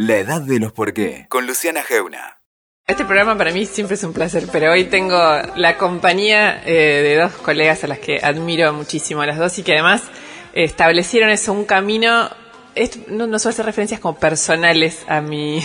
La edad de los por qué, con Luciana Geuna. Este programa para mí siempre es un placer, pero hoy tengo la compañía eh, de dos colegas a las que admiro muchísimo, a las dos, y que además establecieron eso, un camino, no, no suelo hacer referencias como personales a mi...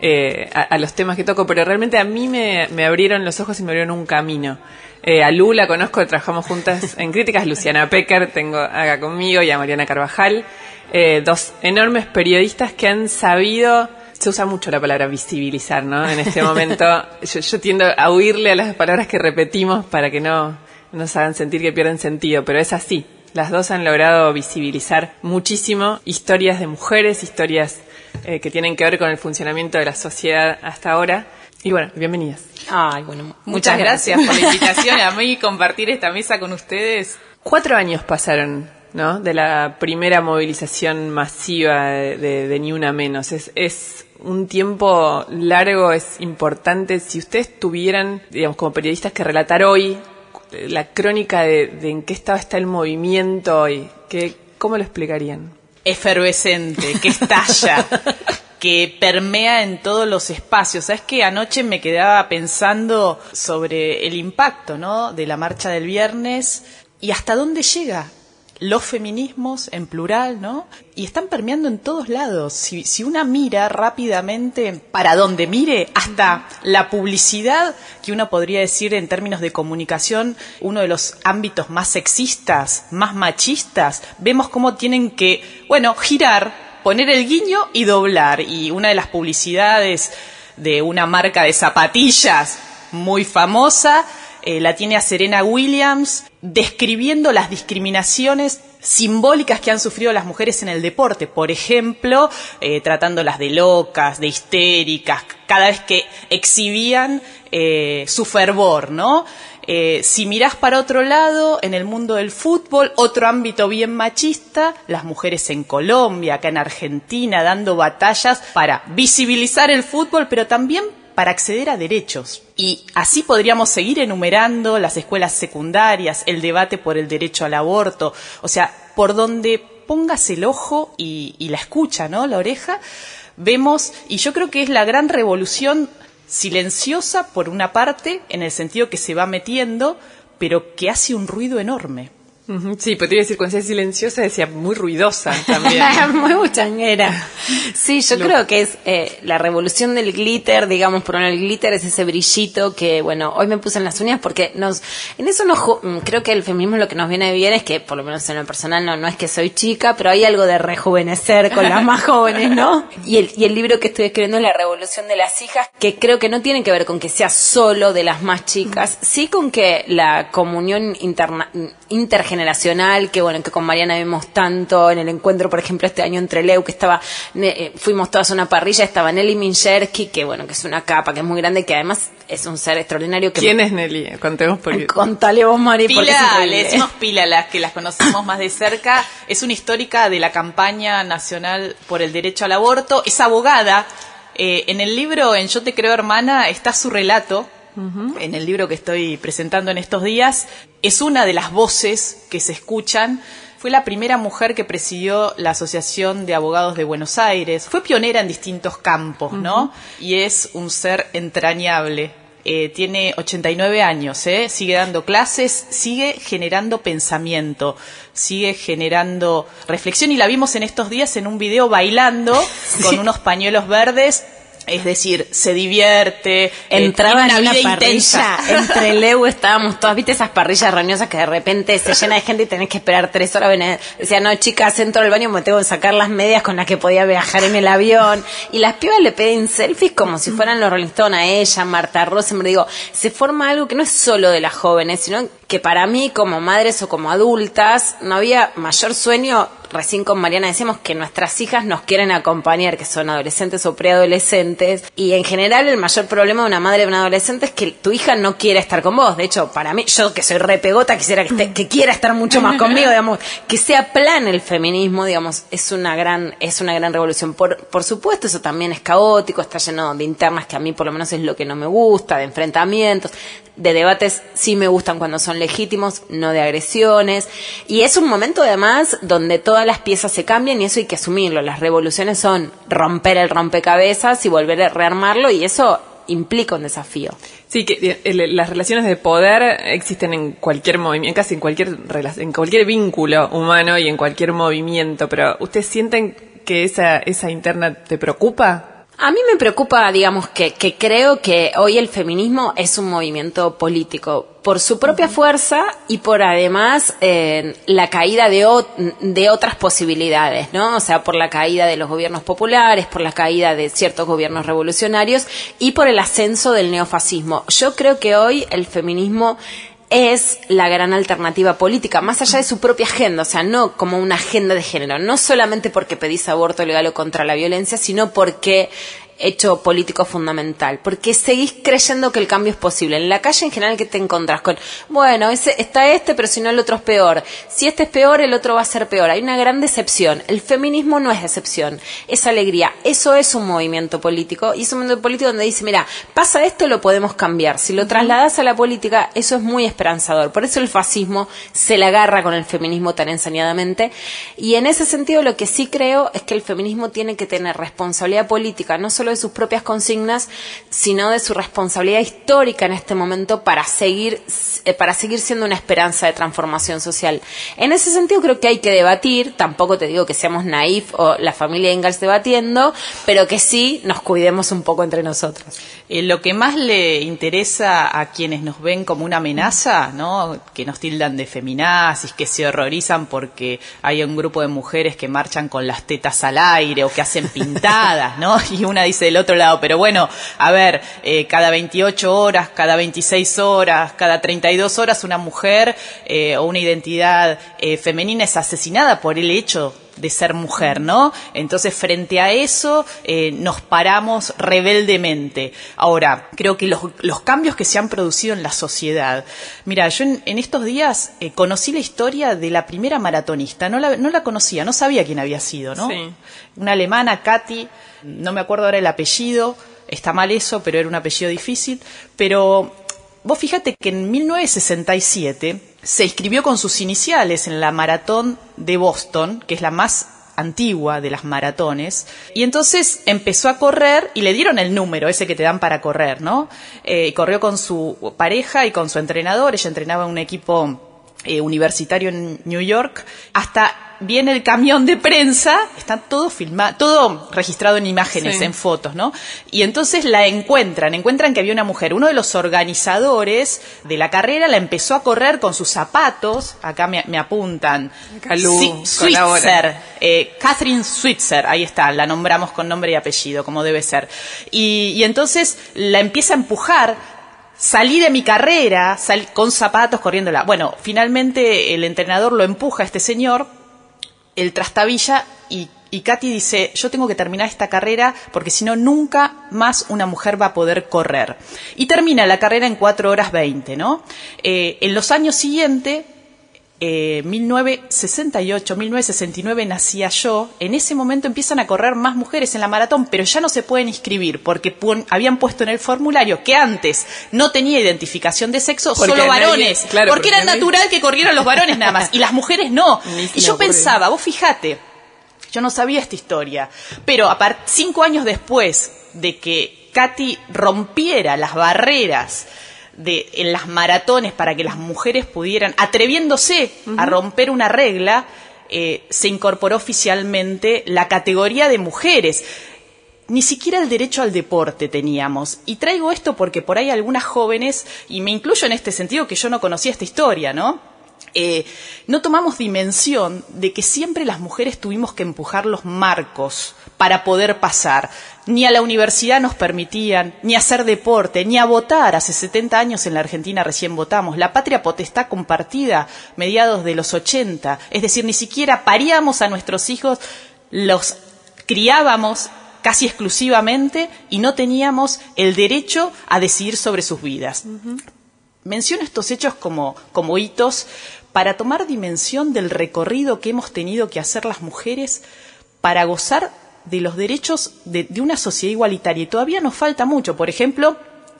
Eh, a, los temas que toco, pero realmente a mí me, me abrieron los ojos y me abrieron un camino. Eh, a Lu la conozco, trabajamos juntas en críticas, Luciana Pecker, tengo acá conmigo, y a Mariana Carvajal, eh, dos enormes periodistas que han sabido, se usa mucho la palabra visibilizar, ¿no? En este momento yo, tiendo a huirle a las palabras que repetimos para que no nos hagan sentir que pierden sentido, pero es así. Las dos han logrado visibilizar muchísimo historias de mujeres, historias eh, que tienen que ver con el funcionamiento de la sociedad hasta ahora. Y bueno, bienvenidas. Ay, bueno, muchas, gracias. por la invitación a mí compartir esta mesa con ustedes. Cuatro años pasaron, ¿no? De la primera movilización masiva de, Ni Una Menos. Es, es un tiempo largo, es importante. Si ustedes tuvieran, digamos, como periodistas que relatar hoy la crónica de, de en qué estado está el movimiento hoy, ¿qué, ¿cómo lo explicarían? Efervescente, que estalla. que permea en todos los espacios. Sabes que anoche me quedaba pensando sobre el impacto, ¿no? de la marcha del viernes y hasta dónde llega los feminismos en plural, ¿no? Y están permeando en todos lados. Si, si, una mira rápidamente para donde mire, hasta la publicidad, que uno podría decir en términos de comunicación, uno de los ámbitos más sexistas, más machistas, vemos cómo tienen que, bueno, girar poner el guiño y doblar. Y una de las publicidades de una marca de zapatillas muy famosa eh, la tiene a Serena Williams describiendo las discriminaciones simbólicas que han sufrido las mujeres en el deporte, por ejemplo, eh, tratándolas de locas, de histéricas, cada vez que exhibían eh, su fervor, ¿no? Si mirás para otro lado, en el mundo del fútbol, otro ámbito bien machista, las mujeres en Colombia, acá en Argentina, dando batallas para visibilizar el fútbol, pero también para acceder a derechos. Y así podríamos seguir enumerando las escuelas secundarias, el debate por el derecho al aborto, o sea, por donde pongas el ojo y, la escucha, ¿no? La oreja, vemos, y yo creo que es la gran revolución silenciosa por una parte, en el sentido que se va metiendo, pero que hace un ruido enorme. Sí, podría decir cuando decía silenciosa decía muy ruidosa también. muy buchanguera. Sí, yo creo que es eh, la revolución del glitter, digamos, por el glitter es ese brillito que, bueno, hoy me puse en las uñas porque nos, en eso nos, mm, creo que el feminismo lo que nos viene bien es que, por lo menos en lo personal, no, no es que soy chica, pero hay algo de rejuvenecer con las más jóvenes, ¿no? Y el, y el libro que estoy escribiendo es La revolución de las hijas, que creo que no tiene que ver con que sea solo de las más chicas, sí con que la comunión interna, intergeneracional generacional, que bueno, que con Mariana vimos tanto en el encuentro, por ejemplo, este año entre Leu, que estaba, eh, fuimos todas a una parrilla, estaba Nelly Minchersky, que bueno, que es una capa, que es muy grande, que además es un ser extraordinario. Que ¿Quién es Nelly? Contemos por Contale vos, Mari, Pila, le decimos Pila, las que las conocemos más de cerca, es una histórica de la campaña nacional por el derecho al aborto, es abogada, eh, en el libro En Yo te creo hermana está su relato en el libro que estoy presentando en estos días, es una de las voces que se escuchan. Fue la primera mujer que presidió la Asociación de Abogados de Buenos Aires. Fue pionera en distintos campos, ¿no? Y es un ser entrañable. Eh, tiene 89 años, ¿eh? sigue dando clases, sigue generando pensamiento, sigue generando reflexión y la vimos en estos días en un video bailando con unos pañuelos verdes es decir, se divierte. Eh, Entraba en una, parrilla. Entre Leu estábamos todas, viste esas parrillas roñosas que de repente se llena de gente y tenés que esperar tres horas. Decía, no, chicas, entro al baño, me tengo que sacar las medias con las que podía viajar en el avión. Y las pibas le piden selfies como si fueran los Rolling Stones a ella, Marta me Digo, se forma algo que no es solo de las jóvenes, sino que para mí, como madres o como adultas, no había mayor sueño recién con Mariana decíamos que nuestras hijas nos quieren acompañar, que son adolescentes o preadolescentes, y en general el mayor problema de una madre de un adolescente es que tu hija no quiere estar con vos. De hecho, para mí, yo que soy repegota, quisiera que, que quiera estar mucho más conmigo, digamos, que sea plan el feminismo, digamos, es una gran, es una gran revolución. Por, por supuesto, eso también es caótico, está lleno de internas que a mí por lo menos es lo que no me gusta, de enfrentamientos de debates sí me gustan cuando son legítimos, no de agresiones. Y es un momento además donde todas las piezas se cambian y eso hay que asumirlo. Las revoluciones son romper el rompecabezas y volver a rearmarlo y eso implica un desafío. Sí, que eh, las relaciones de poder existen en cualquier movimiento, casi en cualquier en cualquier vínculo humano y en cualquier movimiento, pero ¿ustedes sienten que esa, esa interna te preocupa? A mí me preocupa, digamos, que, que creo que hoy el feminismo es un movimiento político por su propia fuerza y por además eh, la caída de, de otras posibilidades, ¿no? O sea, por la caída de los gobiernos populares, por la caída de ciertos gobiernos revolucionarios y por el ascenso del neofascismo. Yo creo que hoy el feminismo es la gran alternativa política, más allá de su propia agenda, o sea, no como una agenda de género, no solamente porque pedís aborto legal o contra la violencia, sino porque hecho político fundamental, porque seguís creyendo que el cambio es posible. En la calle en general que te encontrás con, bueno, ese, está este, pero si no el otro es peor. Si este es peor, el otro va a ser peor. Hay una gran decepción. El feminismo no es decepción, es alegría. Eso es un movimiento político y es un movimiento político donde dice, mira, pasa esto, lo podemos cambiar. Si lo trasladas a la política, eso es muy esperanzador. Por eso el fascismo se le agarra con el feminismo tan ensañadamente. Y en ese sentido lo que sí creo es que el feminismo tiene que tener responsabilidad política, no solo de sus propias consignas, sino de su responsabilidad histórica en este momento para seguir, eh, para seguir siendo una esperanza de transformación social. En ese sentido creo que hay que debatir, tampoco te digo que seamos naif o la familia Ingalls debatiendo, pero que sí nos cuidemos un poco entre nosotros. Eh, lo que más le interesa a quienes nos ven como una amenaza, ¿no? que nos tildan de feminazis, que se horrorizan porque hay un grupo de mujeres que marchan con las tetas al aire o que hacen pintadas, ¿no? Y una dice del otro lado, pero bueno, a ver, eh, cada 28 horas, cada 26 horas, cada 32 horas una mujer eh, o una identidad femenina es asesinada por el hecho de ser mujer, ¿no? Entonces, frente a eso, eh, nos paramos rebeldemente. Ahora, creo que los, los, cambios que se han producido en la sociedad. Mira, yo en, estos días eh, conocí la historia de la primera maratonista. No la, no la conocía, no sabía quién había sido, ¿no? Sí. Una alemana, Katy, no me acuerdo ahora el apellido, está mal eso, pero era un apellido difícil. Pero vos fíjate que en 1967 se inscribió con sus iniciales en la maratón de Boston, que es la más antigua de las maratones, y entonces empezó a correr y le dieron el número, ese que te dan para correr, ¿no? Eh, corrió con su pareja y con su entrenador, ella entrenaba en un equipo eh, universitario en New York, hasta viene el camión de prensa, está todo filmado, todo registrado en imágenes, en fotos, ¿no? Y entonces la encuentran, encuentran que había una mujer. Uno de los organizadores de la carrera la empezó a correr con sus zapatos, acá me, apuntan, Switzer, eh, Catherine Switzer, ahí está, la nombramos con nombre y apellido, como debe ser. Y, y entonces la empieza a empujar, salí de mi carrera con zapatos corriéndola. Bueno, finalmente el entrenador lo empuja a este señor el trastabilla y, Katy dice, yo tengo que terminar esta carrera porque si no, nunca más una mujer va a poder correr. Y termina la carrera en 4 horas 20, ¿no? Eh, en los años siguientes, eh, 1968, 1969 nacía yo, en ese momento empiezan a correr más mujeres en la maratón, pero ya no se pueden inscribir porque habían puesto en el formulario que antes no tenía identificación de sexo, solo varones, porque, era natural que corrieran los varones nada más, y las mujeres no. y yo pensaba, vos fíjate, yo no sabía esta historia, pero a cinco años después de que Katy rompiera las barreras de, en las maratones para que las mujeres pudieran, atreviéndose a romper una regla, eh, se incorporó oficialmente la categoría de mujeres. Ni siquiera el derecho al deporte teníamos. Y traigo esto porque por ahí algunas jóvenes, y me incluyo en este sentido que yo no conocía esta historia, ¿no? Eh, no tomamos dimensión de que siempre las mujeres tuvimos que empujar los marcos para poder pasar. Ni a la universidad nos permitían, ni hacer deporte, ni a votar. Hace 70 años en la Argentina recién votamos. La patria potestad compartida, mediados de los 80. Es decir, ni siquiera paríamos a nuestros hijos, los criábamos casi exclusivamente y no teníamos el derecho a decidir sobre sus vidas. Menciono estos hechos como, como hitos para tomar dimensión del recorrido que hemos tenido que hacer las mujeres para gozar de los derechos de, una sociedad igualitaria. Y todavía nos falta mucho. Por ejemplo,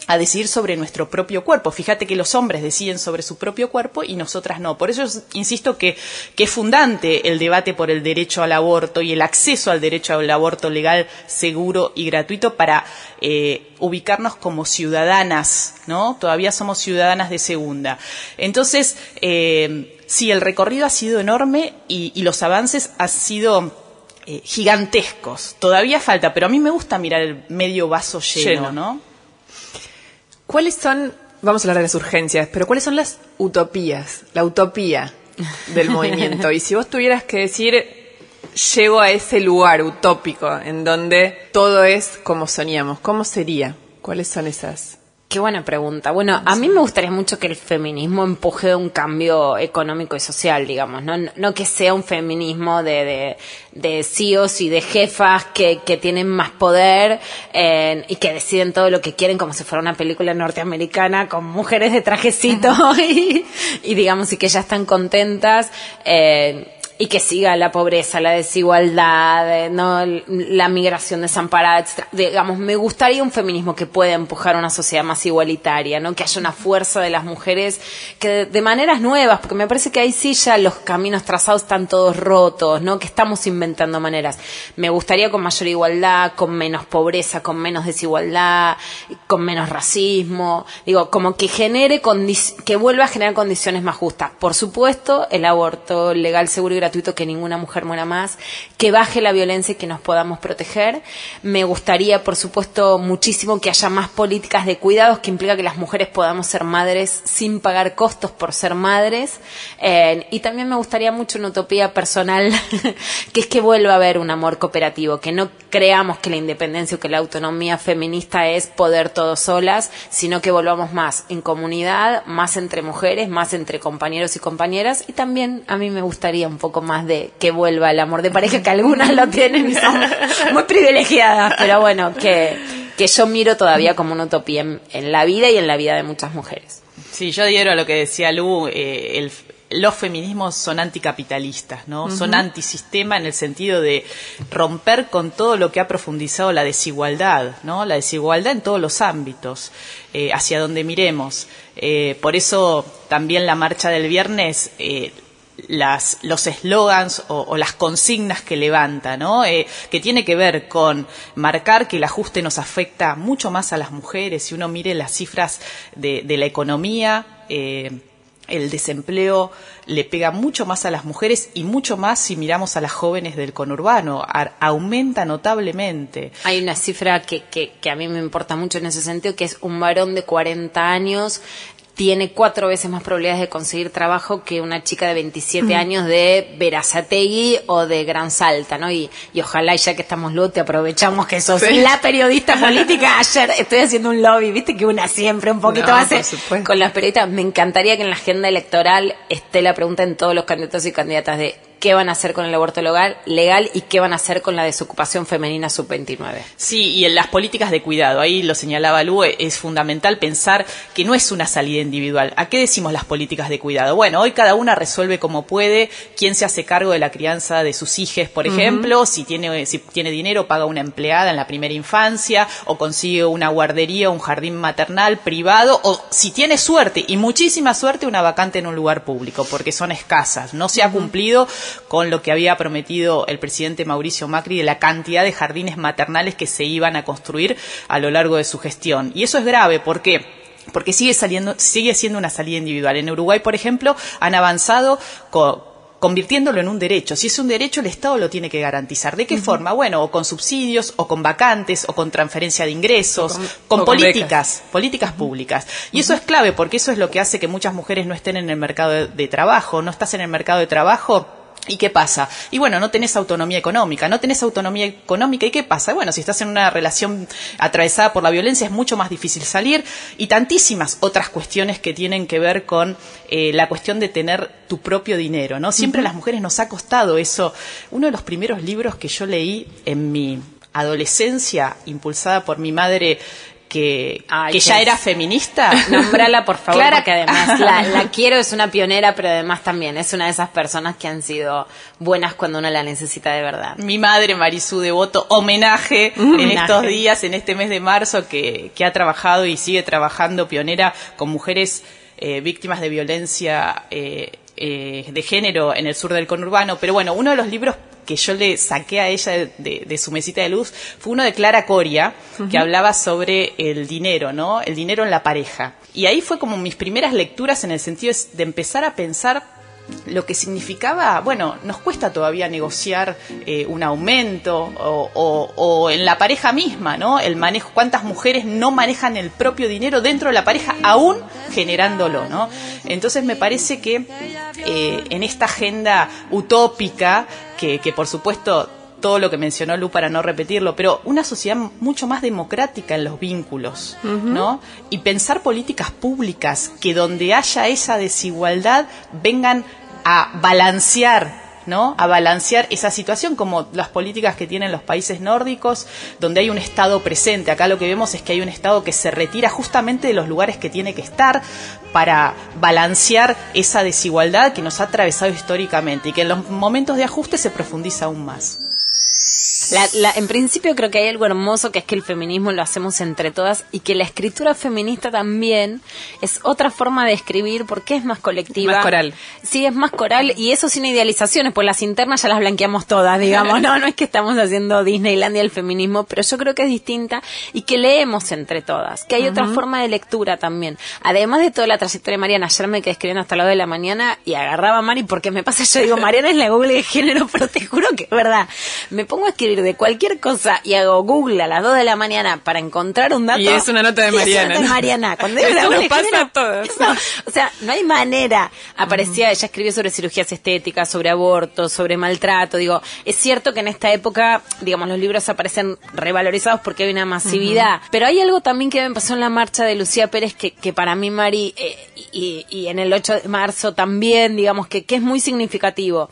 a decidir sobre nuestro propio cuerpo. Fíjate que los hombres deciden sobre su propio cuerpo y nosotras no. Por eso insisto que, que, es fundante el debate por el derecho al aborto y el acceso al derecho al aborto legal, seguro y gratuito para eh, ubicarnos como ciudadanas, ¿no? Todavía somos ciudadanas de segunda. Entonces, eh, sí, el recorrido ha sido enorme y, y los avances han sido eh, gigantescos. Todavía falta, pero a mí me gusta mirar el medio vaso lleno, lleno. ¿no? ¿Cuáles son, vamos a hablar de las urgencias, pero cuáles son las utopías, la utopía del movimiento? Y si vos tuvieras que decir, llego a ese lugar utópico en donde todo es como soñamos, ¿cómo sería? ¿Cuáles son esas? Qué buena pregunta. Bueno, a mí me gustaría mucho que el feminismo empuje un cambio económico y social, digamos, no, no que sea un feminismo de, de, de CEOs y de jefas que, que tienen más poder eh, y que deciden todo lo que quieren como si fuera una película norteamericana con mujeres de trajecito y, y digamos, y que ya están contentas. Eh, y que siga la pobreza, la desigualdad, ¿no? la migración desamparada, etc. Digamos, me gustaría un feminismo que pueda empujar una sociedad más igualitaria, ¿no? que haya una fuerza de las mujeres que de, maneras nuevas, porque me parece que ahí sí ya los caminos trazados están todos rotos, ¿no? que estamos inventando maneras. Me gustaría con mayor igualdad, con menos pobreza, con menos desigualdad, con menos racismo, digo, como que genere, que vuelva a generar condiciones más justas. Por supuesto, el aborto legal, seguro y que ninguna mujer muera más, que baje la violencia y que nos podamos proteger. Me gustaría, por supuesto, muchísimo que haya más políticas de cuidados que implica que las mujeres podamos ser madres sin pagar costos por ser madres. Eh, y también me gustaría mucho una utopía personal, que es que vuelva a haber un amor cooperativo, que no creamos que la independencia o que la autonomía feminista es poder todos solas, sino que volvamos más en comunidad, más entre mujeres, más entre compañeros y compañeras. Y también a mí me gustaría un poco más de que vuelva el amor de pareja, que algunas lo tienen y son muy privilegiadas, pero bueno, que, que yo miro todavía como una utopía en, la vida y en la vida de muchas mujeres. Sí, yo adhiero a lo que decía Lu, eh, los feminismos son anticapitalistas, ¿no? Son antisistema en el sentido de romper con todo lo que ha profundizado la desigualdad, ¿no? La desigualdad en todos los ámbitos, eh, hacia donde miremos. Eh, por eso también la marcha del viernes las, los eslogans o, las consignas que levanta, ¿no? Eh, que tiene que ver con marcar que el ajuste nos afecta mucho más a las mujeres. Si uno mire las cifras de, la economía, eh, el desempleo le pega mucho más a las mujeres y mucho más si miramos a las jóvenes del conurbano. aumenta notablemente. Hay una cifra que, que, que, a mí me importa mucho en ese sentido, que es un varón de 40 años tiene cuatro veces más probabilidades de conseguir trabajo que una chica de 27 años de Verazategui o de Gran Salta, ¿no? Y, y ojalá, ya que estamos luego, te aprovechamos que sos la periodista política. Ayer estoy haciendo un lobby, viste que una siempre un poquito hace con las periodistas. Me encantaría que en la agenda electoral esté la pregunta en todos los candidatos y candidatas de qué van a hacer con el aborto legal, legal y qué van a hacer con la desocupación femenina sub-29. Sí, y en las políticas de cuidado, ahí lo señalaba Lu, es fundamental pensar que no es una salida individual. ¿A qué decimos las políticas de cuidado? Bueno, hoy cada una resuelve como puede, quién se hace cargo de la crianza de sus hijos, por ejemplo, si, tiene, si tiene dinero paga una empleada en la primera infancia o consigue una guardería, un jardín maternal privado o si tiene suerte y muchísima suerte una vacante en un lugar público, porque son escasas. No se ha cumplido con lo que había prometido el presidente Mauricio Macri de la cantidad de jardines maternales que se iban a construir a lo largo de su gestión. Y eso es grave, ¿por qué? Porque sigue, saliendo, sigue siendo una salida individual. En Uruguay, por ejemplo, han avanzado con, convirtiéndolo en un derecho. Si es un derecho, el Estado lo tiene que garantizar. ¿De qué forma? Bueno, o con subsidios, o con vacantes, o con transferencia de ingresos, con, políticas, políticas públicas. Y eso es clave, porque eso es lo que hace que muchas mujeres no estén en el mercado de trabajo. No estás en el mercado de trabajo ¿Y qué pasa? Y bueno, no tenés autonomía económica, no tenés autonomía económica, ¿y qué pasa? Bueno, si estás en una relación atravesada por la violencia es mucho más difícil salir y tantísimas otras cuestiones que tienen que ver con eh, la cuestión de tener tu propio dinero, ¿no? Siempre a las mujeres nos ha costado eso. Uno de los primeros libros que yo leí en mi adolescencia, impulsada por mi madre que, Ay, que ya es. era feminista. Nombrala, por favor, Clara- porque además la, la quiero, es una pionera, pero además también es una de esas personas que han sido buenas cuando uno la necesita de verdad. Mi madre, Marisú Devoto, homenaje en Homenaje. estos días, en este mes de marzo, que, que ha trabajado y sigue trabajando pionera con mujeres eh, víctimas de violencia eh, eh, de género en el sur del conurbano. Pero bueno, uno de los libros que yo le saqué a ella de, de- de su mesita de luz fue uno de Clara Coria, que hablaba sobre el dinero, ¿no? El dinero en la pareja. Y ahí fue como mis primeras lecturas en el sentido de empezar a pensar lo que significaba, bueno, nos cuesta todavía negociar eh, un aumento o, o- en la pareja misma, ¿no? El manejo, cuántas mujeres no manejan el propio dinero dentro de la pareja, aún generándolo, ¿no? Entonces me parece que eh, en esta agenda utópica, que, que por supuesto todo lo que mencionó Lu para no repetirlo, pero una sociedad mucho más democrática en los vínculos, ¿no? Y pensar políticas públicas que donde haya esa desigualdad vengan a balancear ¿no? A balancear esa situación como las políticas que tienen los países nórdicos, donde hay un Estado presente. Acá lo que vemos es que hay un Estado que se retira justamente de los lugares que tiene que estar para balancear esa desigualdad que nos ha atravesado históricamente y que en los momentos de ajuste se profundiza aún más. La- la- en principio creo que hay algo hermoso que es que el feminismo lo hacemos entre todas y que la escritura feminista también es otra forma de escribir porque es más colectiva. Más coral. Sí, es más coral y eso sin idealizaciones, pues las internas ya las blanqueamos todas, digamos. No, no es que estamos haciendo Disneylandia el feminismo, pero yo creo que es distinta y que leemos entre todas, que hay otra forma de lectura también. Además de toda la trayectoria de Mariana, ayer me quedé escribiendo hasta las 2 de la mañana y agarraba a Mari porque me pasa, yo digo, Mariana es la Google de género, pero te juro que es verdad. Me pongo a escribir de cualquier cosa y hago Google a las 2 de la mañana para encontrar un dato. Y es una nota de Y es una Mariana, nota de. Mariana. Cuando Eso nos pasa a todos. o sea, no hay manera. Aparecía, ella escribió sobre cirugías estéticas, sobre aborto, sobre maltrato. Digo, es cierto que en esta época, digamos, los libros aparecen revalorizados porque hay una masividad. Pero hay algo también que me pasó en la marcha de Lucía Pérez que, que para mí, Mari, eh, y, y en el 8 de marzo también, digamos, que, que es muy significativo.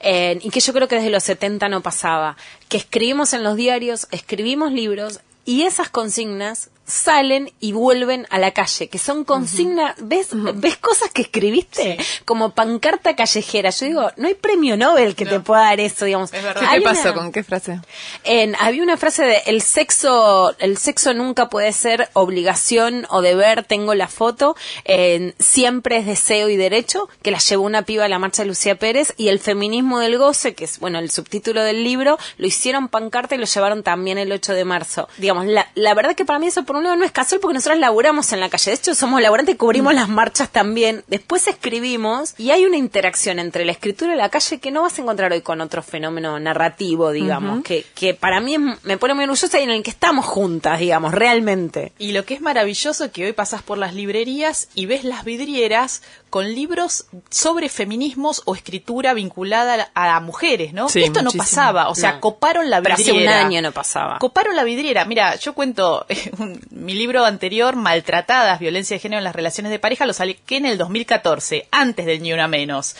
Eh, y que yo creo que desde los 70 no pasaba. Que escribimos en los diarios, escribimos libros y esas consignas salen y vuelven a la calle, que son consignas, ¿ves, ¿ves cosas que escribiste? Como pancarta callejera. Yo digo, no hay premio Nobel que te pueda dar eso, digamos. Es verdad. ¿Qué te pasó? una- ¿Con qué frase? en- había una frase de el sexo, el sexo nunca puede ser obligación o deber, tengo la foto, en siempre es deseo y derecho, que la llevó una piba a la marcha de Lucía Pérez, y el feminismo del goce, que es bueno el subtítulo del libro, lo hicieron pancarta y lo llevaron también el 8 de marzo. Digamos, la, la verdad que para mí eso por un lado no es casual porque nosotros laburamos en la calle, de hecho somos laburantes y cubrimos las marchas también, después escribimos y hay una interacción entre la escritura y la calle que no vas a encontrar hoy con otro fenómeno narrativo, digamos, que, que para mí es- me pone muy orgullosa y en el que estamos juntas, digamos, realmente. Y lo que es maravilloso es que hoy pasas por las librerías y ves las vidrieras con libros sobre feminismos o escritura vinculada a, a mujeres, ¿no? Sí, Esto no pasaba, o sea, No. coparon la Pero vidriera. hace un año no pasaba. Coparon la vidriera. Mira, yo cuento eh, un- mi libro anterior, Maltratadas, violencia de género en las relaciones de pareja, lo saqué en el 2014, antes del Ni Una Menos.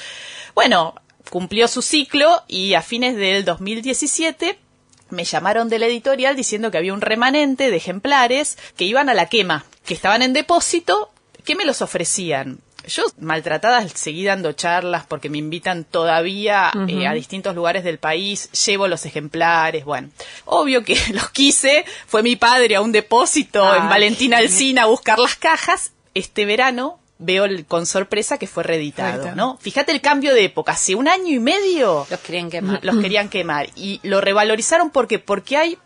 Bueno, cumplió su ciclo y a fines del 2017 me llamaron de la editorial diciendo que había un remanente de ejemplares que iban a la quema, que estaban en depósito, que me los ofrecían. Yo, maltratadas, seguí dando charlas porque me invitan todavía eh, a distintos lugares del país, llevo los ejemplares, bueno. Obvio que los quise, fue mi padre a un depósito en. Valentina Alcina a buscar las cajas. Este verano veo el- con sorpresa que fue reeditado, Reeditado. ¿no? Fíjate el cambio de época, hace un año y medio Los querían quemar. los querían quemar y lo revalorizaron porque porque hay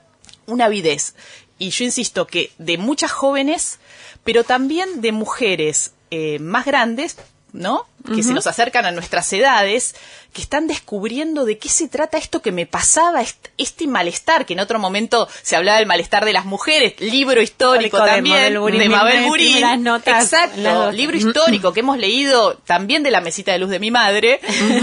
una avidez y yo insisto que de muchas jóvenes pero también de mujeres eh, más grandes ¿no? Que se nos acercan a nuestras edades, que están descubriendo de qué se trata esto que me pasaba, est- este malestar, que en otro momento se hablaba del malestar de las mujeres, libro histórico Histórico de también, Mabel Burín, de Mabel Burín. notas, las Exacto, dos. libro histórico que hemos leído también de la mesita de luz de mi madre.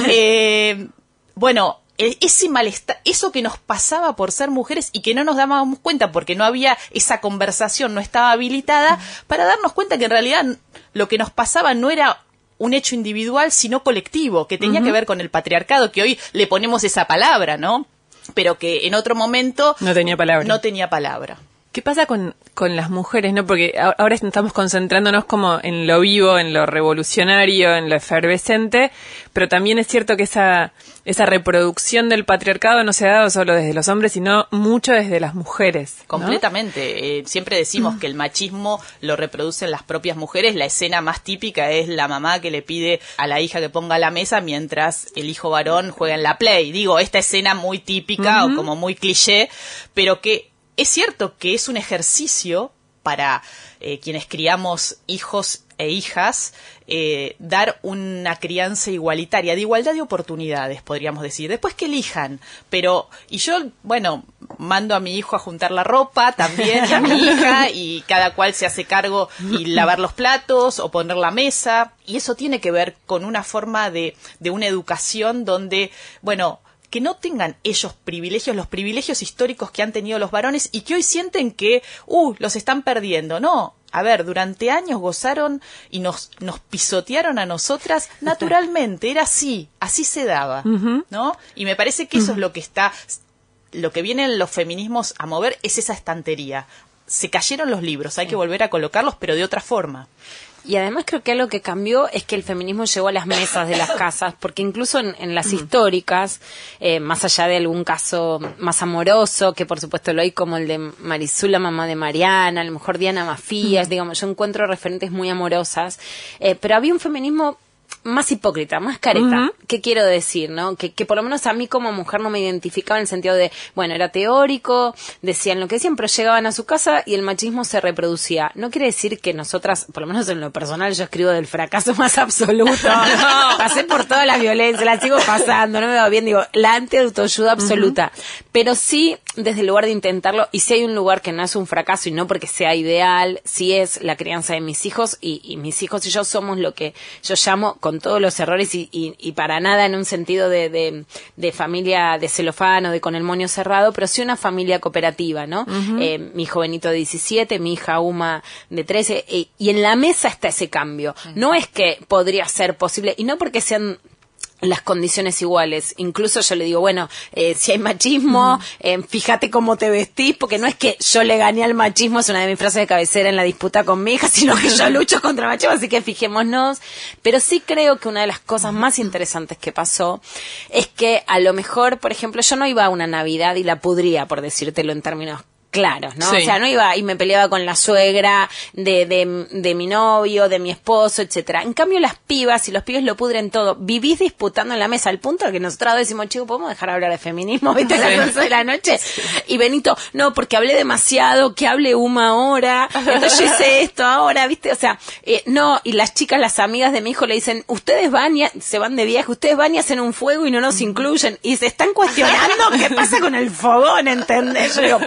Eh, bueno, ese malestar, eso que nos pasaba por ser mujeres y que no nos dábamos cuenta porque no había esa conversación, no estaba habilitada, para darnos cuenta que en realidad lo que nos pasaba no era un hecho individual, sino colectivo, que tenía que ver con el patriarcado, que hoy le ponemos esa palabra, ¿no? Pero que en otro momento No tenía palabra. no tenía palabra. ¿Qué pasa con, con las mujeres, no? Porque ahora estamos concentrándonos como en lo vivo, en lo revolucionario, en lo efervescente, pero también es cierto que esa, esa reproducción del patriarcado no se ha dado solo desde los hombres, sino mucho desde las mujeres. ¿no? Completamente. Eh, siempre decimos que el machismo lo reproducen las propias mujeres. La escena más típica es la mamá que le pide a la hija que ponga la mesa mientras el hijo varón juega en la play. Digo, esta escena muy típica o como muy cliché, pero que es cierto que es un ejercicio para eh, quienes criamos hijos e hijas eh, dar una crianza igualitaria, de igualdad de oportunidades, podríamos decir. Después que elijan, pero, y yo, bueno, mando a mi hijo a juntar la ropa también, y a mi hija, y cada cual se hace cargo y lavar los platos o poner la mesa, y eso tiene que ver con una forma de, de una educación donde, bueno, que no tengan ellos privilegios, los privilegios históricos que han tenido los varones y que hoy sienten que, uh, los están perdiendo. No, a ver, durante años gozaron y nos, nos pisotearon a nosotras naturalmente, era así, así se daba, ¿no? Y me parece que eso es lo que está, lo que vienen los feminismos a mover es esa estantería. Se cayeron los libros, hay que volver a colocarlos, pero de otra forma. Y además creo que algo que cambió es que el feminismo llegó a las mesas de las casas, porque incluso en, en las históricas, eh, más allá de algún caso más amoroso, que por supuesto lo hay como el de Marisú, la mamá de Mariana, a lo mejor Diana Mafías, digamos, yo encuentro referentes muy amorosas, eh, pero había un feminismo más hipócrita, más careta. ¿Qué quiero decir, no? Que, que por lo menos a mí como mujer no me identificaba en el sentido de, bueno, era teórico, decían lo que decían, pero llegaban a su casa y el machismo se reproducía. No quiere decir que nosotras, por lo menos en lo personal, yo escribo del fracaso más absoluto. Pasé por toda la violencia, la sigo pasando, no me va bien, digo, la anti-autoayuda absoluta. Pero sí, desde el lugar de intentarlo, y si hay un lugar que no es un fracaso y no porque sea ideal, sí es la crianza de mis hijos y, y mis hijos y yo somos lo que yo llamo con todos los errores y, y- y para nada en un sentido de, de, de familia de celofán o de con el moño cerrado, pero sí una familia cooperativa, ¿no? Eh, mi hijo Benito de 17, mi hija Uma de 13, eh, y en la mesa está ese cambio. No es que podría ser posible, y no porque sean las condiciones iguales. Incluso yo le digo, bueno, eh, si hay machismo, eh, fíjate cómo te vestís, porque no es que yo le gané al machismo, es una de mis frases de cabecera en la disputa con mi hija, sino que yo lucho contra el machismo, así que fijémonos. Pero sí creo que una de las cosas más interesantes que pasó es que a lo mejor, por ejemplo, yo no iba a una Navidad y la pudría, por decírtelo en términos claros, ¿no? Sí. O sea, no iba y me peleaba con la suegra de, de, de mi novio, de mi esposo, etcétera. En cambio, las pibas y los pibes lo pudren todo. Vivís disputando en la mesa, al punto de que nosotros decimos, chico, ¿podemos dejar hablar de feminismo? ¿Viste? A las 11 de la noche. Y Benito, no, porque hablé demasiado, que hable Uma ahora. Entonces yo hice esto ahora, ¿viste? O sea, eh, no, y las chicas, las amigas de mi hijo le dicen, ustedes van y se van de viaje, ustedes van y hacen un fuego y no nos incluyen. Y se están cuestionando qué pasa con el fogón, ¿entendés? Yo digo,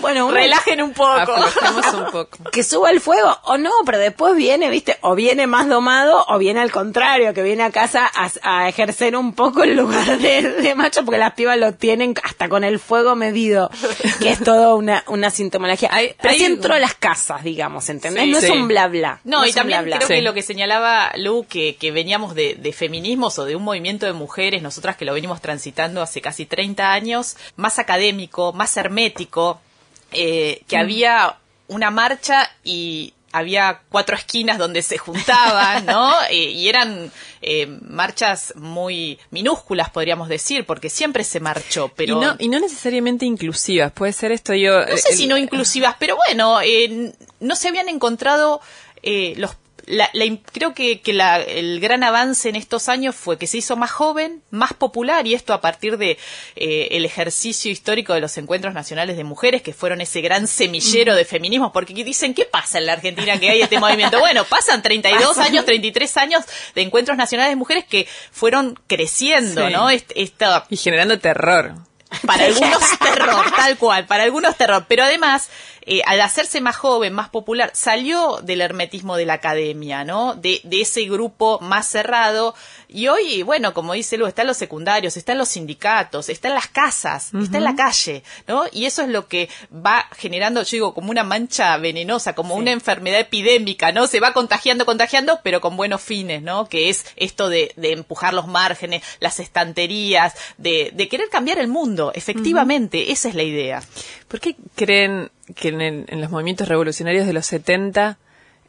bueno, uno- Relajen un poco. Un que suba el fuego o no, pero después viene, viste, o viene más domado o viene al contrario, que viene a casa a, a ejercer un poco el lugar de, de macho, porque las pibas lo tienen hasta con el fuego medido, que es todo una, una sintomología. Hay- pero hay- sí entró a las casas, digamos, ¿entendés? Sí, no sí. es un bla bla. No, y un también bla, bla. creo que lo que señalaba Lu, que, que veníamos de, de feminismos o de un movimiento de mujeres, nosotras que lo venimos transitando hace casi 30 años, más académico, más hermético, eh, que había una marcha y había cuatro esquinas donde se juntaban, ¿no? Eh, y eran eh, marchas muy minúsculas, podríamos decir, porque siempre se marchó, pero... Y, no, y no necesariamente inclusivas. Puede ser esto yo. No sé si no inclusivas, pero bueno, eh, no se habían encontrado eh, los. La, la creo que, que la- el gran avance en estos años fue que se hizo más joven, más popular, y esto a partir de eh, el ejercicio histórico de los encuentros nacionales de mujeres, que fueron ese gran semillero de feminismo, porque dicen, ¿qué pasa en la Argentina que hay este movimiento? Bueno, pasan 32 años, 33 años de encuentros nacionales de mujeres que fueron creciendo, Sí. ¿no? Esta Y generando terror. para algunos terror, tal cual, para algunos terror. Pero además, eh, al hacerse más joven, más popular, salió del hermetismo de la academia, ¿no? De, de ese grupo más cerrado Y hoy, bueno, como dice Lu, están los secundarios, están los sindicatos, están las casas, está en la calle, ¿no? Y eso es lo que va generando, yo digo, como una mancha venenosa, como una enfermedad epidémica, ¿no? Se va contagiando, contagiando, pero con buenos fines, ¿no? Que es esto de, de empujar los márgenes, las estanterías, de, de querer cambiar el mundo. Efectivamente, esa es la idea. ¿Por qué creen que en, el- en los movimientos revolucionarios de los 70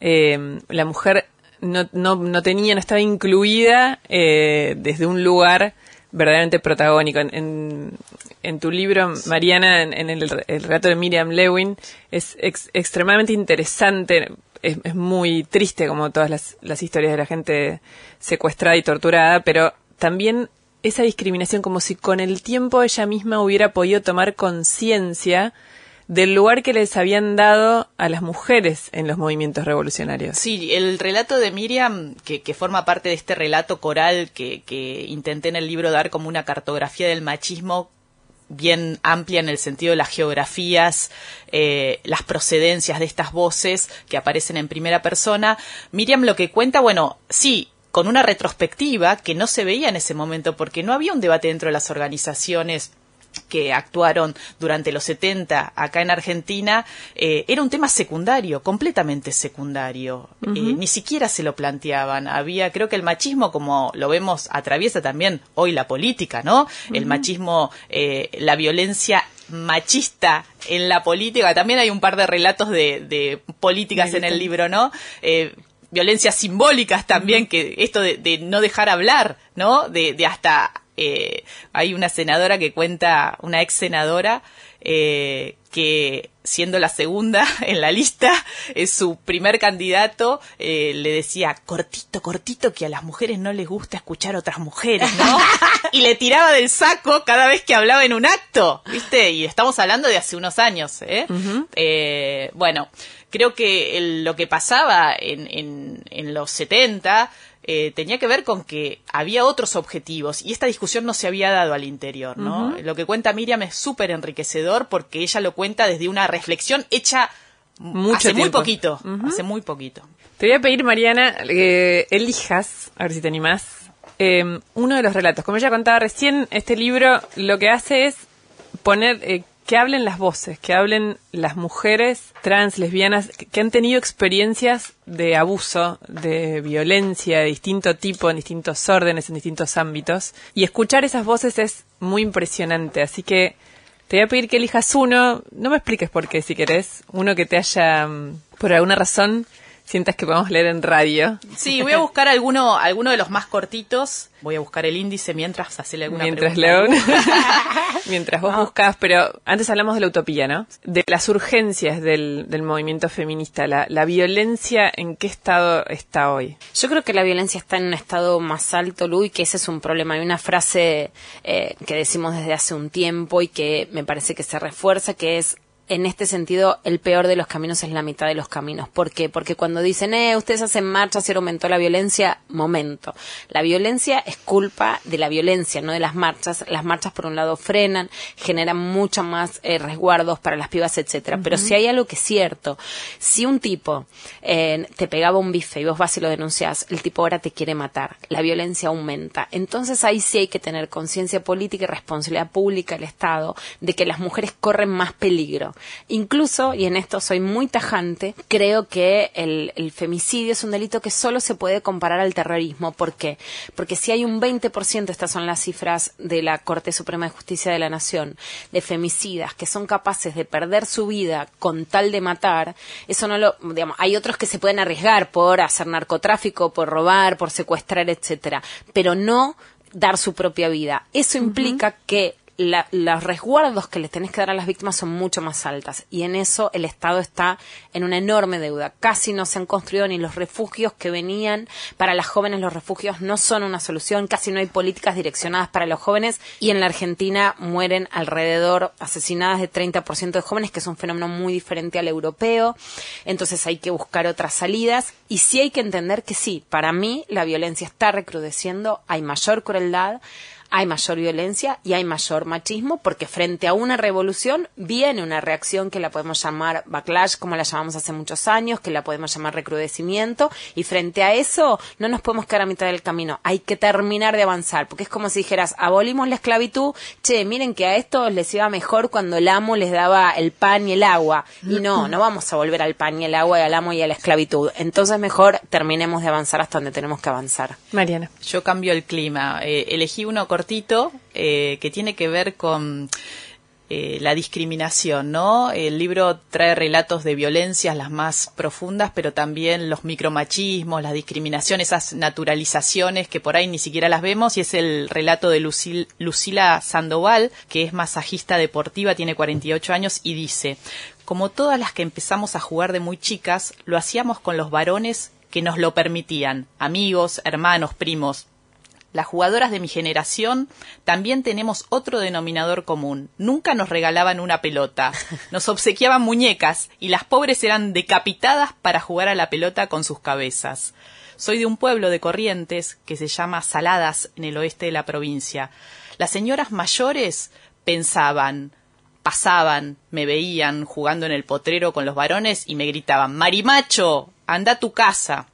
eh, la mujer no, no, no tenía, no estaba incluida eh, desde un lugar verdaderamente protagónico? En, en, tu libro, Mariana, en, el, el relato de Miriam Lewin, es ex- extremadamente interesante. Es, es muy triste como todas las, las historias de la gente secuestrada y torturada, pero también esa discriminación como si con el tiempo ella misma hubiera podido tomar conciencia del lugar que les habían dado a las mujeres en los movimientos revolucionarios. Sí, el relato de Miriam, que, forma parte de este relato coral que, que intenté en el libro dar como una cartografía del machismo bien amplia en el sentido de las geografías, eh, las procedencias de estas voces que aparecen en primera persona. Miriam lo que cuenta, bueno, sí, con una retrospectiva que no se veía en ese momento porque no había un debate dentro de las organizaciones que actuaron durante los 70 acá en Argentina, eh, era un tema secundario, completamente secundario. Eh, ni siquiera se lo planteaban. Había, creo que el machismo, como lo vemos, atraviesa también hoy la política, ¿no? El machismo, eh, la violencia machista en la política. También hay un par de relatos de, de políticas en el libro, ¿no? Eh, violencias simbólicas también, que esto de, de no dejar hablar, ¿no? De, de hasta eh, hay una senadora que cuenta, una ex senadora, eh, que siendo la segunda en la lista, es su primer candidato, eh, le decía, cortito, cortito, que a las mujeres no les gusta escuchar otras mujeres, ¿no? y le tiraba del saco cada vez que hablaba en un acto, ¿viste? Y estamos hablando de hace unos años, ¿eh? Eh, bueno, creo que el- lo que pasaba en, en, en los 70 eh, tenía que ver con que había otros objetivos y esta discusión no se había dado al interior, ¿no? Lo que cuenta Miriam es súper enriquecedor porque ella lo cuenta desde una reflexión hecha Mucho hace muy poquito, hace muy poquito. Te voy a pedir, Mariana, que elijas, a ver si te animás, eh, uno de los relatos. Como ya contaba recién, este libro lo que hace es poner, eh, que hablen las voces, que hablen las mujeres trans, lesbianas, que, han tenido experiencias de abuso, de violencia de distinto tipo, en distintos órdenes, en distintos ámbitos. Y escuchar esas voces es muy impresionante. Así que te voy a pedir que elijas uno, no me expliques por qué si querés, uno que te haya, mm, por alguna razón, sientas que podemos leer en radio. Sí, voy a buscar alguno, alguno de los más cortitos. Voy a buscar el índice mientras hacerle alguna Mientras pregunta. León, mientras vos buscas, pero antes hablamos de la utopía, ¿no? De las urgencias del, del movimiento feminista, la, la violencia, ¿en qué estado está hoy? Yo creo que la violencia está en un estado más alto, Lu, y que ese es un problema. Hay una frase eh, que decimos desde hace un tiempo y que me parece que se refuerza, que es en este sentido, el peor de los caminos es la mitad de los caminos. ¿Por qué? Porque cuando dicen, eh, ustedes hacen marchas y aumentó la violencia, momento. La violencia es culpa de la violencia, no de las marchas. Las marchas, por un lado, frenan, generan mucho más eh, resguardos para las pibas, etcétera. Pero si hay algo que es cierto, si un tipo eh, te pegaba un bife y vos vas y lo denunciás, el tipo ahora te quiere matar. La violencia aumenta. Entonces ahí sí hay que tener conciencia política y responsabilidad pública del Estado de que las mujeres corren más peligro. Incluso, y en esto soy muy tajante, creo que el, el femicidio es un delito que solo se puede comparar al terrorismo. ¿Por qué? Porque si hay un 20%, estas son las cifras de la Corte Suprema de Justicia de la Nación, de femicidas que son capaces de perder su vida con tal de matar, eso no lo, digamos, hay otros que se pueden arriesgar por hacer narcotráfico, por robar, por secuestrar, etcétera, pero no dar su propia vida. Eso implica que la- los resguardos que les tenés que dar a las víctimas son mucho más altas y en eso el Estado está en una enorme deuda. Casi no se han construido ni los refugios que venían para las jóvenes. Los refugios no son una solución, casi no hay políticas direccionadas para los jóvenes y en la Argentina mueren alrededor asesinadas de 30% de jóvenes, que es un fenómeno muy diferente al europeo. Entonces hay que buscar otras salidas y sí hay que entender que sí, para mí la violencia está recrudeciendo, hay mayor crueldad hay mayor violencia y hay mayor machismo porque frente a una revolución viene una reacción que la podemos llamar backlash, como la llamamos hace muchos años, que la podemos llamar recrudecimiento y frente a eso no nos podemos quedar a mitad del camino, hay que terminar de avanzar, porque es como si dijeras, abolimos la esclavitud, che, miren que a estos les iba mejor cuando el amo les daba el pan y el agua, y no, no vamos a volver al pan y el agua y al amo y a la esclavitud, entonces mejor terminemos de avanzar hasta donde tenemos que avanzar. Mariana. Yo cambio el clima, eh, elegí uno eh, que tiene que ver con eh, la discriminación, ¿no? El libro trae relatos de violencias las más profundas, pero también los micromachismos, la discriminación, esas naturalizaciones que por ahí ni siquiera las vemos, y es el relato de Lucila Sandoval, que es masajista deportiva, tiene 48 años, y dice, como todas las que empezamos a jugar de muy chicas, lo hacíamos con los varones que nos lo permitían, amigos, hermanos, primos, las jugadoras de mi generación también tenemos otro denominador común. Nunca nos regalaban una pelota. Nos obsequiaban muñecas y las pobres eran decapitadas para jugar a la pelota con sus cabezas. Soy de un pueblo de Corrientes que se llama Saladas en el oeste de la provincia. Las señoras mayores pensaban, pasaban, me veían jugando en el potrero con los varones y me gritaban Marimacho, anda a tu casa.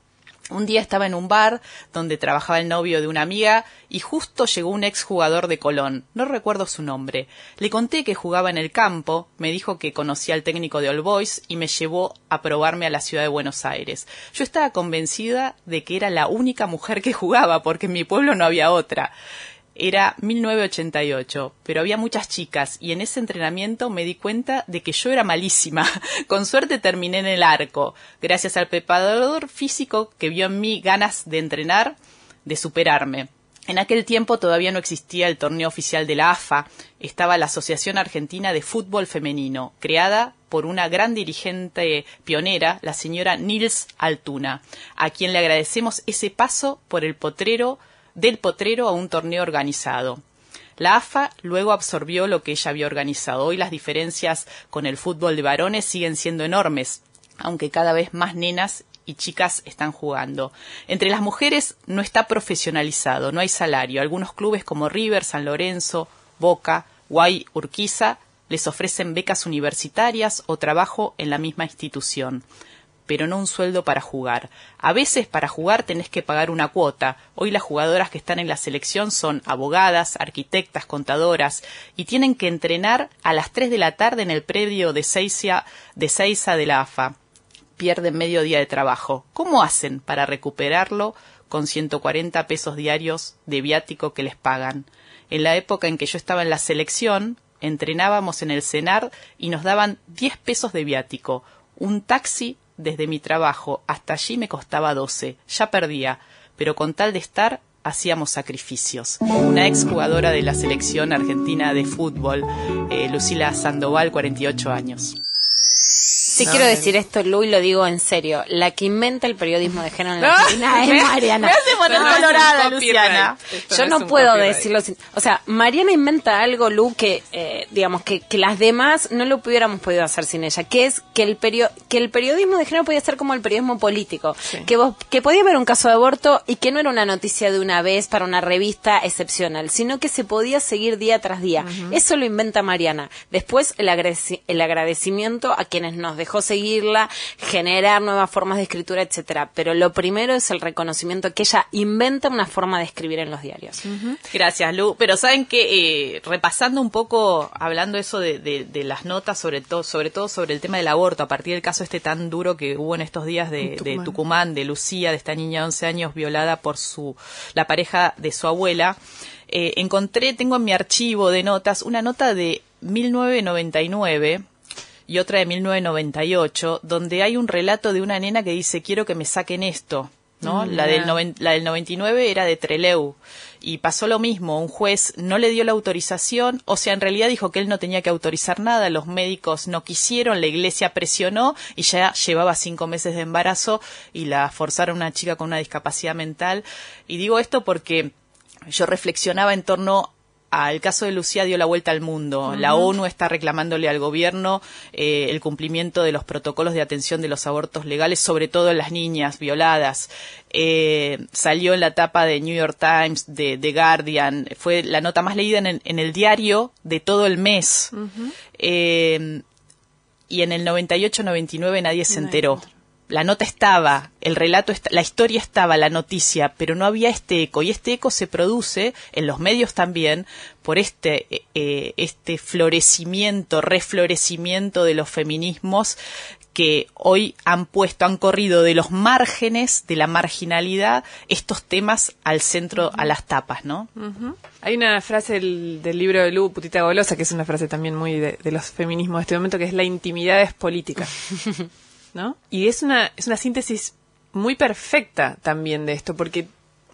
Un día estaba en un bar donde trabajaba el novio de una amiga y justo llegó un exjugador de Colón, no recuerdo su nombre. Le conté que jugaba en el campo, me dijo que conocía al técnico de All Boys y me llevó a probarme a la ciudad de Buenos Aires. Yo estaba convencida de que era la única mujer que jugaba porque en mi pueblo no había otra era 1988, pero había muchas chicas y en ese entrenamiento me di cuenta de que yo era malísima. Con suerte terminé en el arco, gracias al preparador físico que vio en mí ganas de entrenar, de superarme. En aquel tiempo todavía no existía el torneo oficial de la AFA, estaba la Asociación Argentina de Fútbol Femenino, creada por una gran dirigente pionera, la señora Nils Altuna, a quien le agradecemos ese paso por el potrero del potrero a un torneo organizado. La AFA luego absorbió lo que ella había organizado. Hoy las diferencias con el fútbol de varones siguen siendo enormes, aunque cada vez más nenas y chicas están jugando. Entre las mujeres no está profesionalizado, no hay salario. Algunos clubes como River, San Lorenzo, Boca, Guay, Urquiza les ofrecen becas universitarias o trabajo en la misma institución pero no un sueldo para jugar. A veces para jugar tenés que pagar una cuota. Hoy las jugadoras que están en la selección son abogadas, arquitectas, contadoras y tienen que entrenar a las 3 de la tarde en el predio de Seiza de, Seiza de la AFA. Pierden medio día de trabajo. ¿Cómo hacen para recuperarlo con 140 pesos diarios de viático que les pagan? En la época en que yo estaba en la selección, entrenábamos en el CENAR y nos daban 10 pesos de viático. Un taxi desde mi trabajo hasta allí me costaba doce. Ya perdía, pero con tal de estar hacíamos sacrificios. Una ex jugadora de la selección argentina de fútbol, eh, Lucila Sandoval, 48 años. Sí, quiero decir esto, Lu, y lo digo en serio. La que inventa el periodismo de género en la Argentina es Mariana. Me hace poner colorada, Luciana. Yo no, puedo decirlo sin... O sea, Mariana inventa algo, Lu, que, eh, digamos, que, que las demás no lo hubiéramos podido hacer sin ella, que es que el, perio que el periodismo de género podía ser como el periodismo político. Que, vos, que podía haber un caso de aborto y que no era una noticia de una vez para una revista excepcional, sino que se podía seguir día tras día. Eso lo inventa Mariana. Después, el, el agradecimiento a quienes nos dejó seguirla, generar nuevas formas de escritura, etcétera. Pero lo primero es el reconocimiento que ella inventa una forma de escribir en los diarios. Gracias, Lu. Pero saben que eh, repasando un poco, hablando eso de, las notas, sobre todo, sobre todo sobre el tema del aborto, a partir del caso este tan duro que hubo en estos días de Tucumán, de, Lucía, de esta niña de 11 años violada por su la pareja de su abuela. Eh, encontré, tengo en mi archivo de notas una nota de 1999 y otra de 1998, donde hay un relato de una nena que dice, quiero que me saquen esto. ¿no? Mm, la, del la del 99 era de Treleu y pasó lo mismo, un juez no le dio la autorización, o sea, en realidad dijo que él no tenía que autorizar nada, los médicos no quisieron, la iglesia presionó y ya llevaba cinco meses de embarazo y la forzaron a una chica con una discapacidad mental. Y digo esto porque yo reflexionaba en torno el caso de Lucía dio la vuelta al mundo. La ONU está reclamándole al gobierno eh, el cumplimiento de los protocolos de atención de los abortos legales, sobre todo en las niñas violadas. Eh, salió en la tapa de New York Times, de The Guardian, fue la nota más leída en, el diario de todo el mes. Eh, y en el 98-99 nadie se enteró la nota estaba, el relato, la historia estaba, la noticia, pero no había este eco. Y este eco se produce en los medios también por este, eh, eh, este florecimiento, reflorecimiento de los feminismos que hoy han puesto, han corrido de los márgenes, de la marginalidad, estos temas al centro, a las tapas, ¿no? Hay una frase del, libro de Lu, Putita Golosa, que es una frase también muy de, de los feminismos de este momento, que es la intimidad es política. ¿no? Y es una, es una síntesis muy perfecta también de esto, porque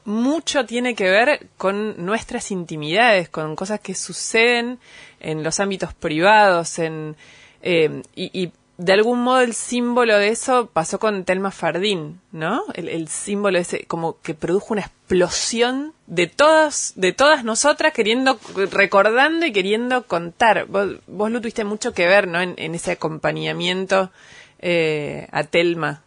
mucho tiene que ver con nuestras intimidades, con cosas que suceden en los ámbitos privados, en, eh, y, de algún modo el símbolo de eso pasó con Telma Fardín, ¿no? El, el, símbolo ese como que produjo una explosión de todas, de todas nosotras queriendo, recordando y queriendo contar. Vos, vos lo tuviste mucho que ver, ¿no? En, en ese acompañamiento eh, a Telma.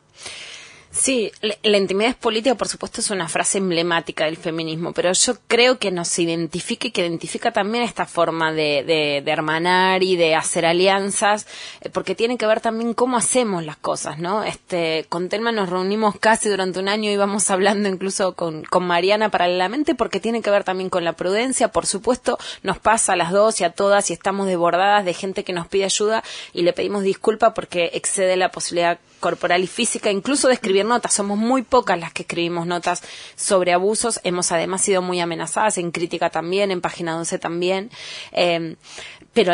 Sí, la intimidad es política, por supuesto, es una frase emblemática del feminismo, pero yo creo que nos identifica y que identifica también esta forma de, de, de hermanar y de hacer alianzas, eh, porque tiene que ver también cómo hacemos las cosas, ¿no? Este, con Telma nos reunimos casi durante un año y íbamos hablando incluso con, con Mariana paralelamente, porque tiene que ver también con la prudencia, por supuesto, nos pasa a las dos y a todas y estamos desbordadas de gente que nos pide ayuda y le pedimos disculpa porque excede la posibilidad corporal y física, incluso de escribir notas. Somos muy pocas las que escribimos notas sobre abusos. Hemos además sido muy amenazadas en crítica también, en página 11 también. Eh, pero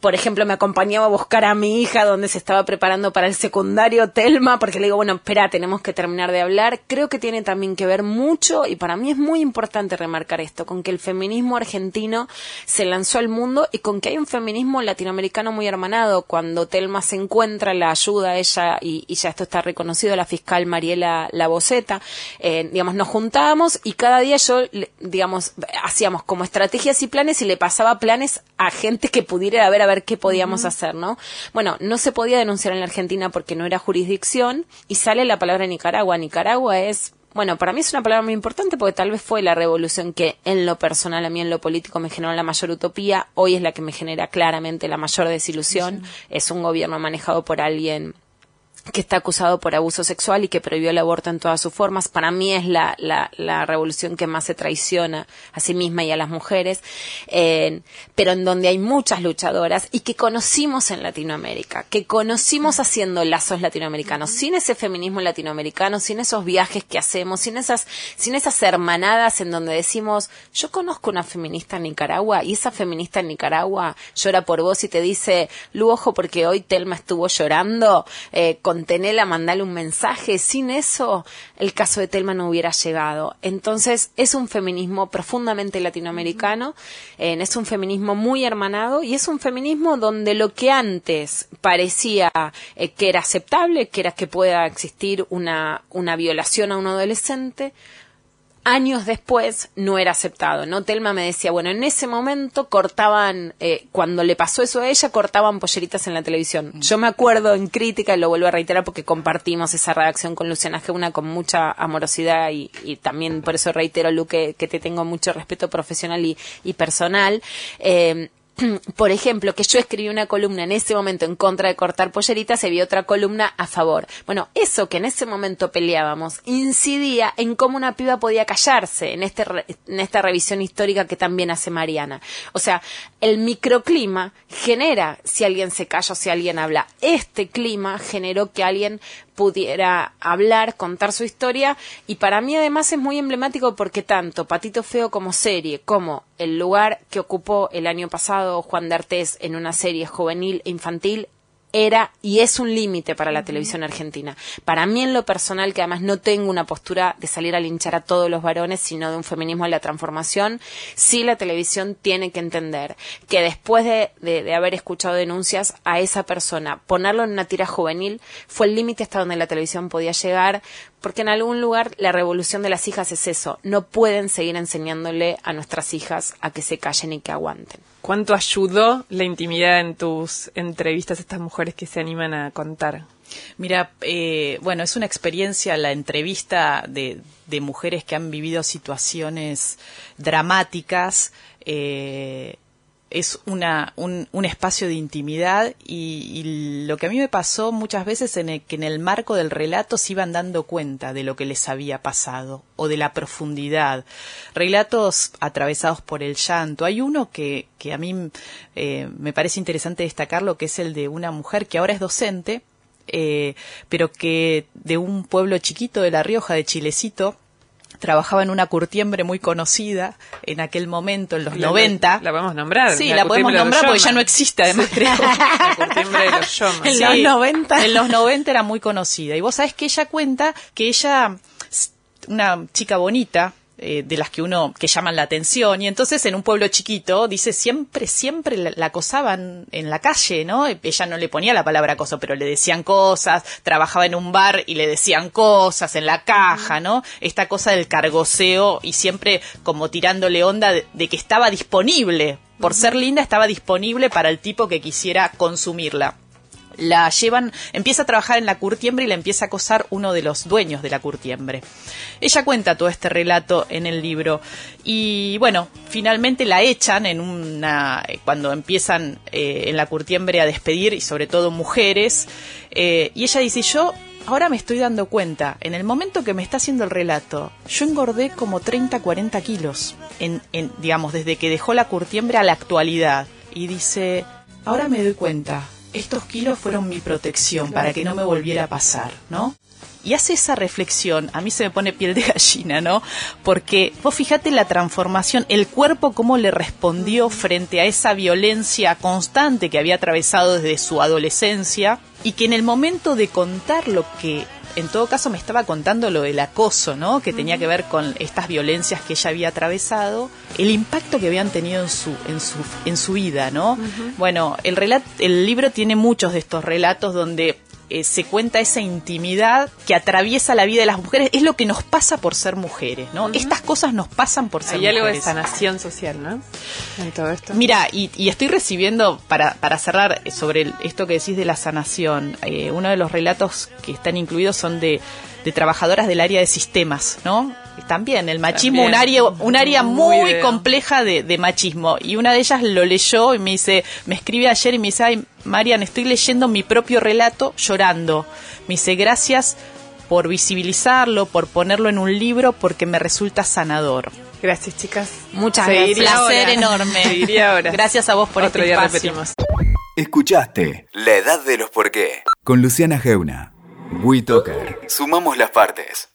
por ejemplo, me acompañaba a buscar a mi hija donde se estaba preparando para el secundario, Telma, porque le digo, bueno, espera, tenemos que terminar de hablar. Creo que tiene también que ver mucho, y para mí es muy importante remarcar esto, con que el feminismo argentino se lanzó al mundo y con que hay un feminismo latinoamericano muy hermanado. Cuando Telma se encuentra, la ayuda a ella, y, ya esto está reconocido, la fiscal Mariela Laboceta, eh, digamos, nos juntábamos y cada día yo, digamos, hacíamos como estrategias y planes y le pasaba planes a gente que pudiera haber ver qué podíamos hacer, ¿no? Bueno, no se podía denunciar en la Argentina porque no era jurisdicción y sale la palabra Nicaragua. Nicaragua es bueno, para mí es una palabra muy importante porque tal vez fue la revolución que en lo personal, a mí en lo político me generó la mayor utopía, hoy es la que me genera claramente la mayor desilusión. Es un gobierno manejado por alguien que está acusado por abuso sexual y que prohibió el aborto en todas sus formas. Para mí es la, la, la revolución que más se traiciona a sí misma y a las mujeres, eh, pero en donde hay muchas luchadoras y que conocimos en Latinoamérica, que conocimos haciendo lazos latinoamericanos. Sin ese feminismo latinoamericano, sin esos viajes que hacemos, sin esas, sin esas hermanadas en donde decimos, yo conozco una feminista en Nicaragua y esa feminista en Nicaragua llora por vos y te dice, Lu, ojo, porque hoy Telma estuvo llorando eh, con contenela, mandale un mensaje. Sin eso, el caso de Telma no hubiera llegado. Entonces, es un feminismo profundamente latinoamericano, es un feminismo muy hermanado y es un feminismo donde lo que antes parecía eh, que era aceptable, que era que pueda existir una, una violación a un adolescente, años después no era aceptado, ¿no? Telma me decía, bueno, en ese momento cortaban, eh, cuando le pasó eso a ella, cortaban polleritas en la televisión. Mm. Yo me acuerdo en crítica, y lo vuelvo a reiterar porque compartimos esa redacción con Luciana Geuna con mucha amorosidad y, también por eso reitero, Lu, que, te tengo mucho respeto profesional y, y personal. Eh, por ejemplo, que yo escribí una columna en ese momento en contra de cortar polleritas, se vio otra columna a favor. Bueno, eso que en ese momento peleábamos incidía en cómo una piba podía callarse en, este, en esta revisión histórica que también hace Mariana. O sea, el microclima genera si alguien se calla o si alguien habla. Este clima generó que alguien pudiera hablar, contar su historia. Y para mí además es muy emblemático porque tanto Patito Feo como serie, como el lugar que ocupó el año pasado Juan de en una serie juvenil e infantil era y es un límite para la televisión argentina. Para mí en lo personal, que además no tengo una postura de salir a linchar a todos los varones, sino de un feminismo de la transformación, sí la televisión tiene que entender que después de, de haber escuchado denuncias a esa persona, ponerlo en una tira juvenil fue el límite hasta donde la televisión podía llegar, porque en algún lugar la revolución de las hijas es eso, no pueden seguir enseñándole a nuestras hijas a que se callen y que aguanten. ¿Cuánto ayudó la intimidad en tus entrevistas a estas mujeres que se animan a contar? Mira, eh, bueno, es una experiencia la entrevista de, de, mujeres que han vivido situaciones dramáticas. Eh, es una, un, un, espacio de intimidad y, lo que a mí me pasó muchas veces en el, que en el marco del relato se iban dando cuenta de lo que les había pasado o de la profundidad. Relatos atravesados por el llanto. Hay uno que, que a mí eh, me parece interesante destacarlo, que es el de una mujer que ahora es docente, eh, pero que de un pueblo chiquito de La Rioja, de Chilecito, trabajaba en una curtiembre muy conocida en aquel momento, en los la, 90. La, podemos nombrar. Sí, la, podemos nombrar porque ya no existe, además, creo. la curtiembre de los Yomas. En sí, los 90. En los 90 era muy conocida. Y vos sabés que ella cuenta que ella, una chica bonita, eh, de las que uno que llaman la atención y entonces en un pueblo chiquito dice siempre siempre la, la, acosaban en la calle no ella no le ponía la palabra acoso pero le decían cosas trabajaba en un bar y le decían cosas en la caja no esta cosa del cargoseo y siempre como tirándole onda de, de que estaba disponible. Por ser linda estaba disponible para el tipo que quisiera consumirla la llevan, empieza a trabajar en la curtiembre y la empieza a acosar uno de los dueños de la curtiembre. Ella cuenta todo este relato en el libro y bueno, finalmente la echan en una, cuando empiezan eh, en la curtiembre a despedir y sobre todo mujeres eh, y ella dice yo ahora me estoy dando cuenta, en el momento que me está haciendo el relato, yo engordé como 30, 40 kilos, en, en, digamos, desde que dejó la curtiembre a la actualidad. Y dice, ahora me doy cuenta, estos kilos fueron mi protección para que no me volviera a pasar, ¿no? Y hace esa reflexión, a mí se me pone piel de gallina, ¿no? Porque vos fíjate la transformación, el cuerpo cómo le respondió frente a esa violencia constante que había atravesado desde su adolescencia y que en el momento de contar lo que en todo caso me estaba contando lo del acoso, ¿no? Que tenía que ver con estas violencias que ella había atravesado, el impacto que habían tenido en su en su en su vida, ¿no? Uh -huh. Bueno, el relato, el libro tiene muchos de estos relatos donde eh, se cuenta esa intimidad que atraviesa la vida de las mujeres. Es lo que nos pasa por ser mujeres, ¿no? Uh -huh. Estas cosas nos pasan por ser Hay mujeres. algo de sanación social, ¿no? En todo esto. Mira, y, y estoy recibiendo, para, para cerrar sobre el, esto que decís de la sanación, eh, uno de los relatos que están incluidos son de, de trabajadoras del área de sistemas, ¿no? También el machismo, También. un área, un área muy, muy compleja de, de, machismo. Y una de ellas lo leyó y me dice, me escribe ayer y me dice, ay, Marian, estoy leyendo mi propio relato llorando. Me dice, gracias por visibilizarlo, por ponerlo en un libro, porque me resulta sanador. Gracias, chicas. Muchas gracias. Un placer enorme. ahora. Gracias a vos por Otro este día espacio. repetimos. Escuchaste La Edad de los Por qué con Luciana Geuna. WeToker. Sumamos las partes.